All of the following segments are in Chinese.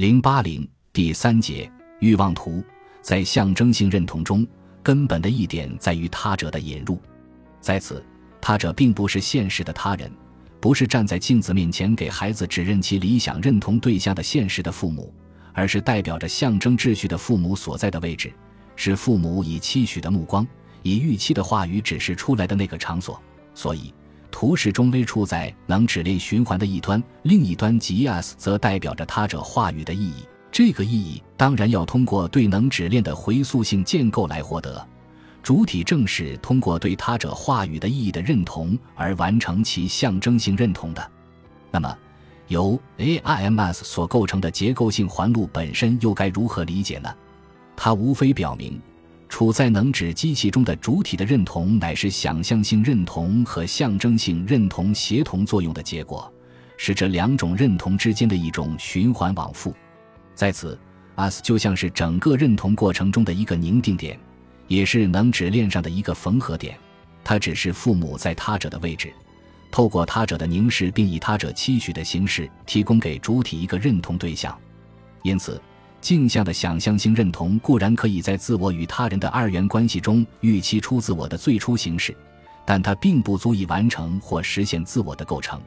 零八零第三节欲望图，在象征性认同中，根本的一点在于他者的引入。在此，他者并不是现实的他人，不是站在镜子面前给孩子指认其理想认同对象的现实的父母，而是代表着象征秩序的父母所在的位置，是父母以期许的目光、以预期的话语指示出来的那个场所。所以。图示中微处在能指链循环的一端，另一端 G-S 则代表着他者话语的意义。这个意义当然要通过对能指链的回溯性建构来获得。主体正是通过对他者话语的意义的认同而完成其象征性认同的。那么，由 AIMS 所构成的结构性环路本身又该如何理解呢？它无非表明。处在能指机器中的主体的认同，乃是想象性认同和象征性认同协同作用的结果，是这两种认同之间的一种循环往复。在此，us 就像是整个认同过程中的一个凝定点，也是能指链上的一个缝合点。它只是父母在他者的位置，透过他者的凝视，并以他者期许的形式提供给主体一个认同对象。因此。镜像的想象性认同固然可以在自我与他人的二元关系中预期出自我的最初形式，但它并不足以完成或实现自我的构成，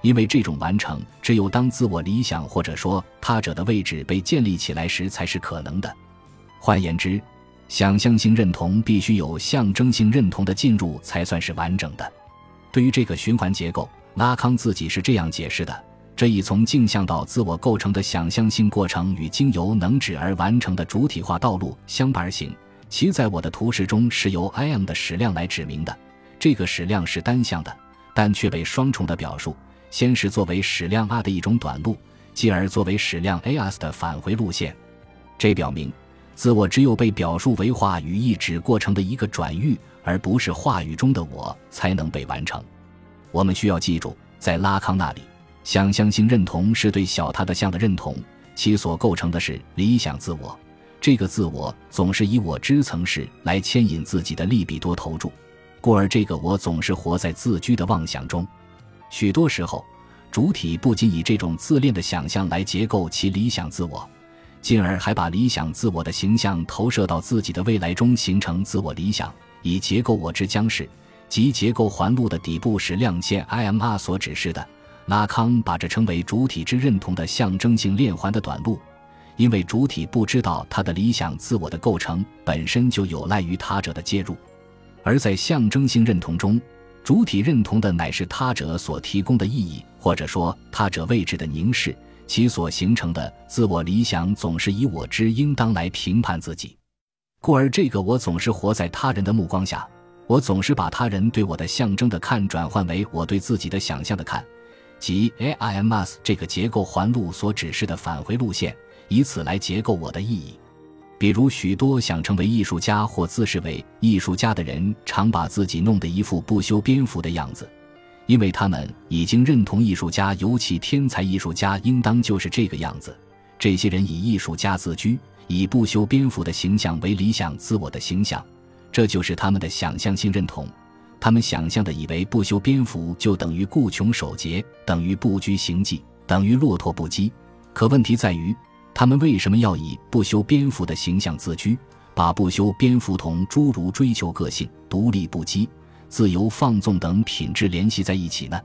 因为这种完成只有当自我理想或者说他者的位置被建立起来时才是可能的。换言之，想象性认同必须有象征性认同的进入才算是完整的。对于这个循环结构，拉康自己是这样解释的。这一从镜像到自我构成的想象性过程，与经由能指而完成的主体化道路相伴而行。其在我的图示中是由 I am 的矢量来指明的。这个矢量是单向的，但却被双重的表述：先是作为矢量 r 的一种短路，继而作为矢量 as 的返回路线。这表明，自我只有被表述为话语意指过程的一个转喻，而不是话语中的我，才能被完成。我们需要记住，在拉康那里。想象性认同是对小他的像的认同，其所构成的是理想自我。这个自我总是以我之层式来牵引自己的利比多投注，故而这个我总是活在自居的妄想中。许多时候，主体不仅以这种自恋的想象来结构其理想自我，进而还把理想自我的形象投射到自己的未来中，形成自我理想，以结构我之将是，即结构环路的底部是亮线 I M R 所指示的。拉康把这称为主体之认同的象征性链环的短路，因为主体不知道他的理想自我的构成本身就有赖于他者的介入，而在象征性认同中，主体认同的乃是他者所提供的意义，或者说他者位置的凝视，其所形成的自我理想总是以我之应当来评判自己，故而这个我总是活在他人的目光下，我总是把他人对我的象征的看转换为我对自己的想象的看。即 AIMS 这个结构环路所指示的返回路线，以此来结构我的意义。比如，许多想成为艺术家或自视为艺术家的人，常把自己弄得一副不修边幅的样子，因为他们已经认同艺术家，尤其天才艺术家，应当就是这个样子。这些人以艺术家自居，以不修边幅的形象为理想自我的形象，这就是他们的想象性认同。他们想象的以为不修边幅就等于固穷守节，等于不拘形迹，等于落拓不羁。可问题在于，他们为什么要以不修边幅的形象自居，把不修边幅同诸如追求个性、独立不羁、自由放纵等品质联系在一起呢？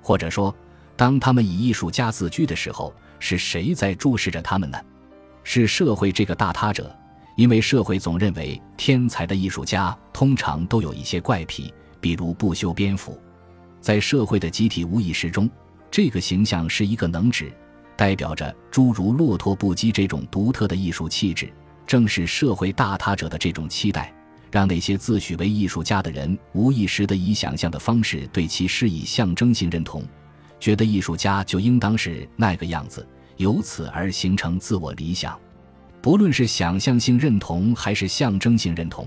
或者说，当他们以艺术家自居的时候，是谁在注视着他们呢？是社会这个大他者，因为社会总认为天才的艺术家通常都有一些怪癖。比如不修边幅，在社会的集体无意识中，这个形象是一个能指，代表着诸如骆驼不羁这种独特的艺术气质。正是社会大他者的这种期待，让那些自诩为艺术家的人无意识地以想象的方式对其施以象征性认同，觉得艺术家就应当是那个样子，由此而形成自我理想。不论是想象性认同还是象征性认同。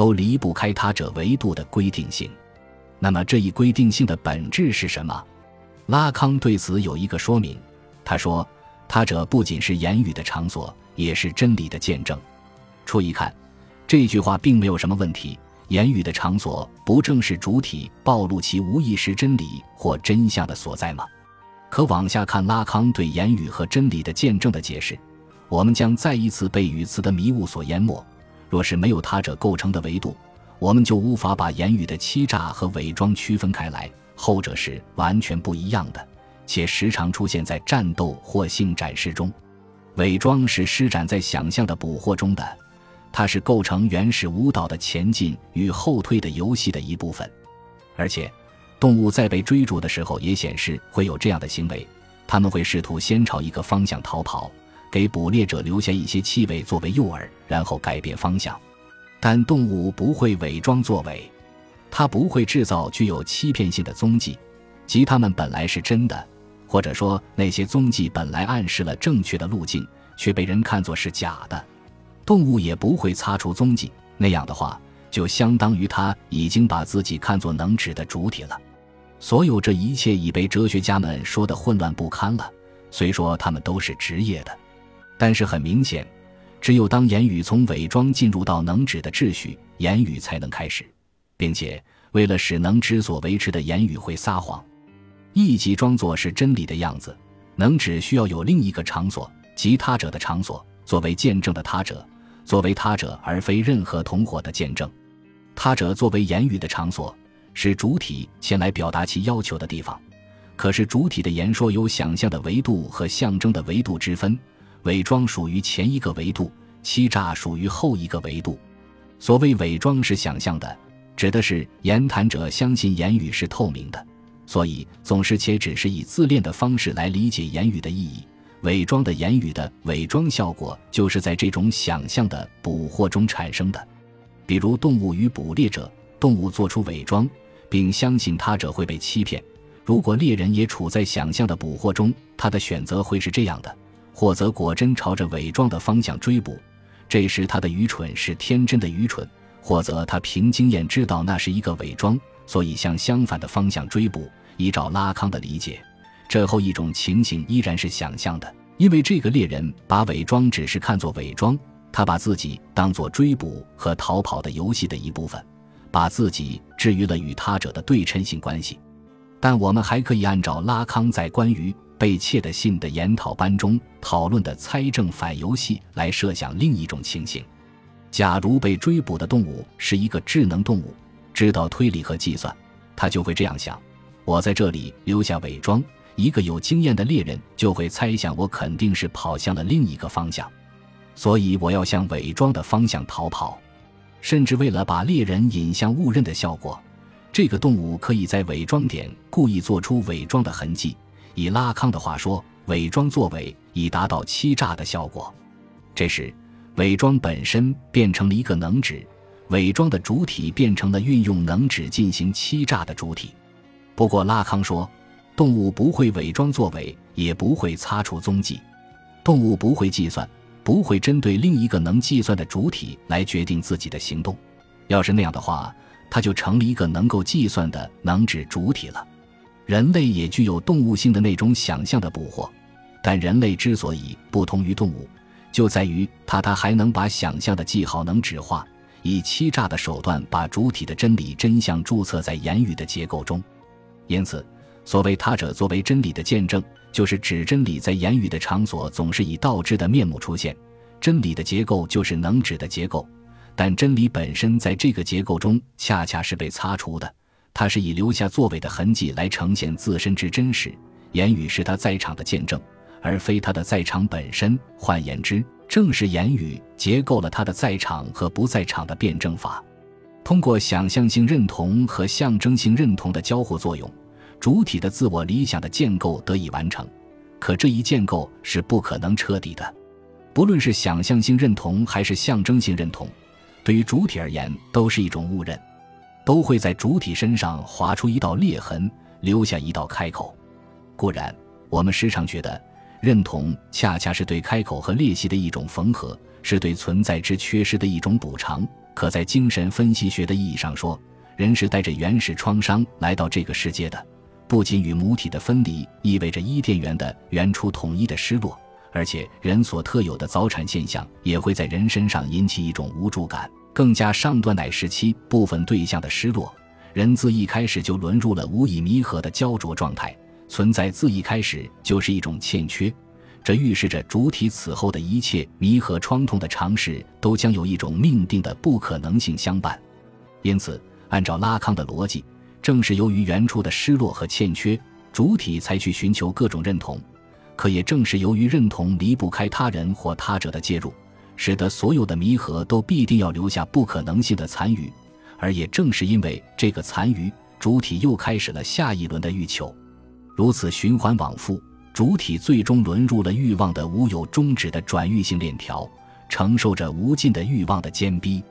都离不开他者维度的规定性，那么这一规定性的本质是什么？拉康对此有一个说明。他说：“他者不仅是言语的场所，也是真理的见证。”初一看，这句话并没有什么问题。言语的场所不正是主体暴露其无意识真理或真相的所在吗？可往下看拉康对言语和真理的见证的解释，我们将再一次被语词的迷雾所淹没。若是没有他者构成的维度，我们就无法把言语的欺诈和伪装区分开来。后者是完全不一样的，且时常出现在战斗或性展示中。伪装是施展在想象的捕获中的，它是构成原始舞蹈的前进与后退的游戏的一部分，而且。动物在被追逐的时候也显示会有这样的行为，他们会试图先朝一个方向逃跑，给捕猎者留下一些气味作为诱饵，然后改变方向。但动物不会伪装作伪，它不会制造具有欺骗性的踪迹，即它们本来是真的，或者说那些踪迹本来暗示了正确的路径，却被人看作是假的。动物也不会擦除踪迹，那样的话就相当于它已经把自己看作能指的主体了。所有这一切已被哲学家们说得混乱不堪了。虽说他们都是职业的，但是很明显，只有当言语从伪装进入到能指的秩序，言语才能开始，并且为了使能指所维持的言语会撒谎，意即装作是真理的样子。能指需要有另一个场所，即他者的场所，作为见证的他者，作为他者而非任何同伙的见证。他者作为言语的场所。是主体前来表达其要求的地方，可是主体的言说有想象的维度和象征的维度之分，伪装属于前一个维度，欺诈属于后一个维度。所谓伪装是想象的，指的是言谈者相信言语是透明的，所以总是且只是以自恋的方式来理解言语的意义。伪装的言语的伪装效果，就是在这种想象的捕获中产生的，比如动物与捕猎者。动物做出伪装，并相信他者会被欺骗。如果猎人也处在想象的捕获中，他的选择会是这样的：或则果真朝着伪装的方向追捕，这时他的愚蠢是天真的愚蠢；或则他凭经验知道那是一个伪装，所以向相反的方向追捕。依照拉康的理解，这后一种情形依然是想象的，因为这个猎人把伪装只是看作伪装，他把自己当作追捕和逃跑的游戏的一部分。把自己置于了与他者的对称性关系，但我们还可以按照拉康在关于被窃的信的研讨班中讨论的猜证反游戏来设想另一种情形：假如被追捕的动物是一个智能动物，知道推理和计算，他就会这样想：我在这里留下伪装，一个有经验的猎人就会猜想我肯定是跑向了另一个方向，所以我要向伪装的方向逃跑。甚至为了把猎人引向误认的效果，这个动物可以在伪装点故意做出伪装的痕迹。以拉康的话说，伪装作伪以达到欺诈的效果。这时，伪装本身变成了一个能指，伪装的主体变成了运用能指进行欺诈的主体。不过，拉康说，动物不会伪装作伪，也不会擦除踪迹，动物不会计算。不会针对另一个能计算的主体来决定自己的行动。要是那样的话，它就成了一个能够计算的能指主体了。人类也具有动物性的那种想象的捕获，但人类之所以不同于动物，就在于它它还能把想象的记号能指化，以欺诈的手段把主体的真理真相注册在言语的结构中。因此，所谓他者作为真理的见证。就是指真理在言语的场所总是以倒置的面目出现，真理的结构就是能指的结构，但真理本身在这个结构中恰恰是被擦除的，它是以留下作伪的痕迹来呈现自身之真实。言语是他在场的见证，而非他的在场本身。换言之，正是言语结构了他的在场和不在场的辩证法，通过想象性认同和象征性认同的交互作用。主体的自我理想的建构得以完成，可这一建构是不可能彻底的。不论是想象性认同还是象征性认同，对于主体而言都是一种误认，都会在主体身上划出一道裂痕，留下一道开口。固然，我们时常觉得认同恰恰是对开口和裂隙的一种缝合，是对存在之缺失的一种补偿。可在精神分析学的意义上说，人是带着原始创伤来到这个世界的。不仅与母体的分离意味着伊甸园的原初统一的失落，而且人所特有的早产现象也会在人身上引起一种无助感。更加上段奶时期部分对象的失落，人自一开始就沦入了无以弥合的焦灼状态，存在自一开始就是一种欠缺，这预示着主体此后的一切弥合创痛的尝试都将有一种命定的不可能性相伴。因此，按照拉康的逻辑，正是由于原初的失落和欠缺，主体才去寻求各种认同；可也正是由于认同离不开他人或他者的介入，使得所有的弥合都必定要留下不可能性的残余。而也正是因为这个残余，主体又开始了下一轮的欲求。如此循环往复，主体最终沦入了欲望的无有终止的转欲性链条，承受着无尽的欲望的坚逼。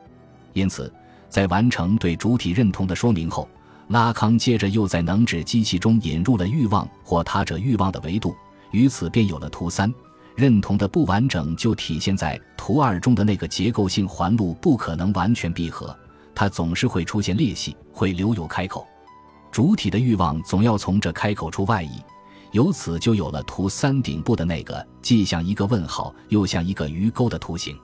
因此，在完成对主体认同的说明后，拉康接着又在能指机器中引入了欲望或他者欲望的维度，于此便有了图三。认同的不完整就体现在图二中的那个结构性环路不可能完全闭合，它总是会出现裂隙，会留有开口。主体的欲望总要从这开口处外溢，由此就有了图三顶部的那个既像一个问号又像一个鱼钩的图形。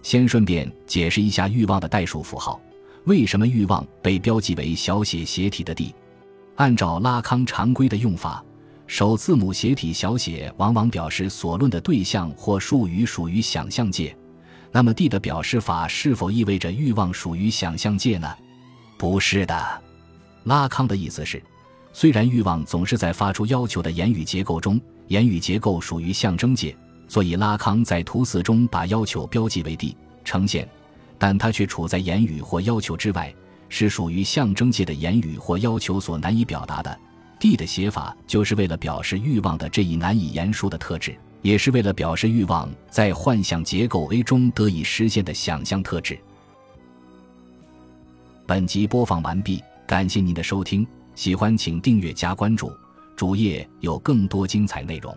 先顺便解释一下欲望的代数符号，为什么欲望被标记为小写斜体的 d？按照拉康常规的用法，首字母斜体小写往往表示所论的对象或术语属于想象界。那么 d 的表示法是否意味着欲望属于想象界呢？不是的。拉康的意思是，虽然欲望总是在发出要求的言语结构中，言语结构属于象征界，所以拉康在图四中把要求标记为 D 呈现，但它却处在言语或要求之外，是属于象征界的言语或要求所难以表达的。D 的写法就是为了表示欲望的这一难以言说的特质，也是为了表示欲望在幻想结构 A 中得以实现的想象特质。本集播放完毕。感谢您的收听，喜欢请订阅加关注，主页有更多精彩内容。